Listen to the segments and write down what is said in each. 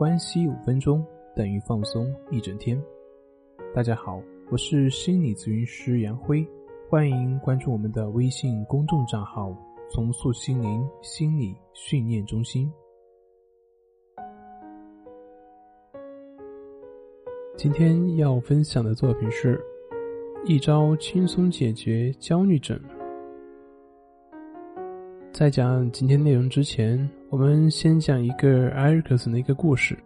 关系五分钟等于放松一整天。大家好，我是心理咨询师杨辉，欢迎关注我们的微信公众账号“重塑心灵心理训练中心”。今天要分享的作品是一招轻松解决焦虑症。在讲今天内容之前，我们先讲一个埃里克森的一个故事，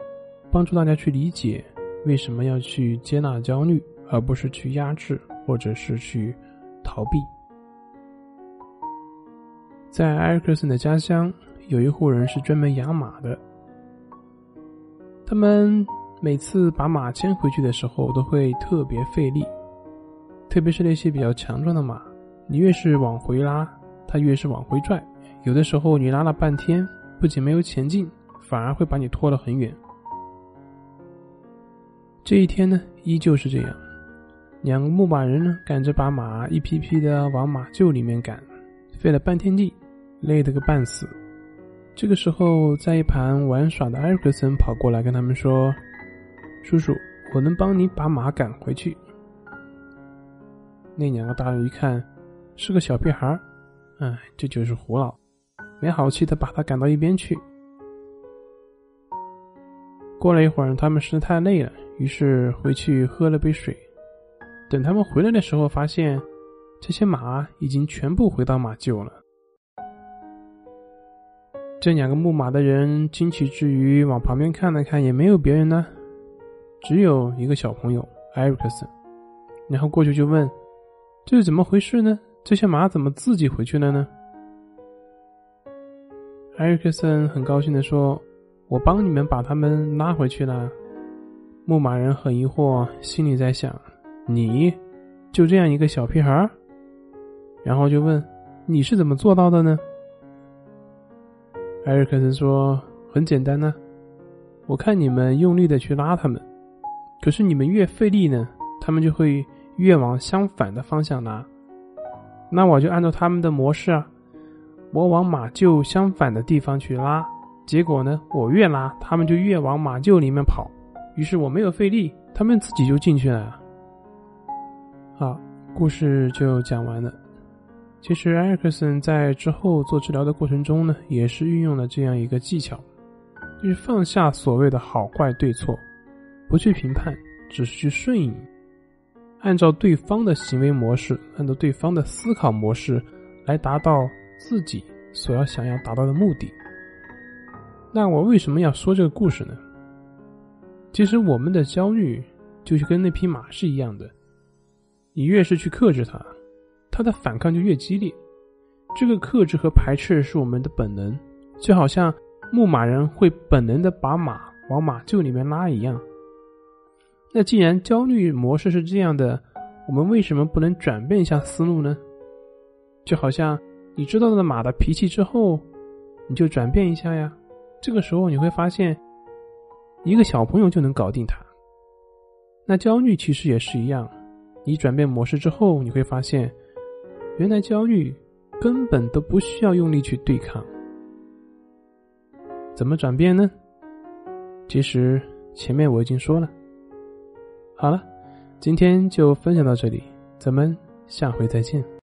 帮助大家去理解为什么要去接纳焦虑，而不是去压制或者是去逃避。在埃里克森的家乡，有一户人是专门养马的，他们每次把马牵回去的时候都会特别费力，特别是那些比较强壮的马，你越是往回拉，它越是往回拽。有的时候你拉了半天，不仅没有前进，反而会把你拖得很远。这一天呢，依旧是这样，两个牧马人呢赶着把马一批批的往马厩里面赶，费了半天力，累得个半死。这个时候，在一旁玩耍的艾瑞克森跑过来跟他们说：“叔叔，我能帮你把马赶回去。”那两个大人一看，是个小屁孩儿哎，这就是胡闹。没好气的把他赶到一边去。过了一会儿，他们实在太累了，于是回去喝了杯水。等他们回来的时候，发现这些马已经全部回到马厩了。这两个牧马的人惊奇之余，往旁边看了看，也没有别人呢，只有一个小朋友艾瑞克森。然后过去就问：“这是怎么回事呢？这些马怎么自己回去了呢？”艾瑞克森很高兴的说：“我帮你们把他们拉回去了。”牧马人很疑惑，心里在想：“你就这样一个小屁孩？”然后就问：“你是怎么做到的呢？”艾瑞克森说：“很简单呢，我看你们用力的去拉他们，可是你们越费力呢，他们就会越往相反的方向拉。那我就按照他们的模式啊。”我往马厩相反的地方去拉，结果呢，我越拉，他们就越往马厩里面跑。于是我没有费力，他们自己就进去了。好，故事就讲完了。其实埃克森在之后做治疗的过程中呢，也是运用了这样一个技巧，就是放下所谓的好坏对错，不去评判，只是去顺应，按照对方的行为模式，按照对方的思考模式来达到。自己所要想要达到的目的。那我为什么要说这个故事呢？其实我们的焦虑就是跟那匹马是一样的，你越是去克制它，它的反抗就越激烈。这个克制和排斥是我们的本能，就好像牧马人会本能的把马往马厩里面拉一样。那既然焦虑模式是这样的，我们为什么不能转变一下思路呢？就好像。你知道了马的脾气之后，你就转变一下呀。这个时候你会发现，一个小朋友就能搞定它。那焦虑其实也是一样，你转变模式之后，你会发现，原来焦虑根本都不需要用力去对抗。怎么转变呢？其实前面我已经说了。好了，今天就分享到这里，咱们下回再见。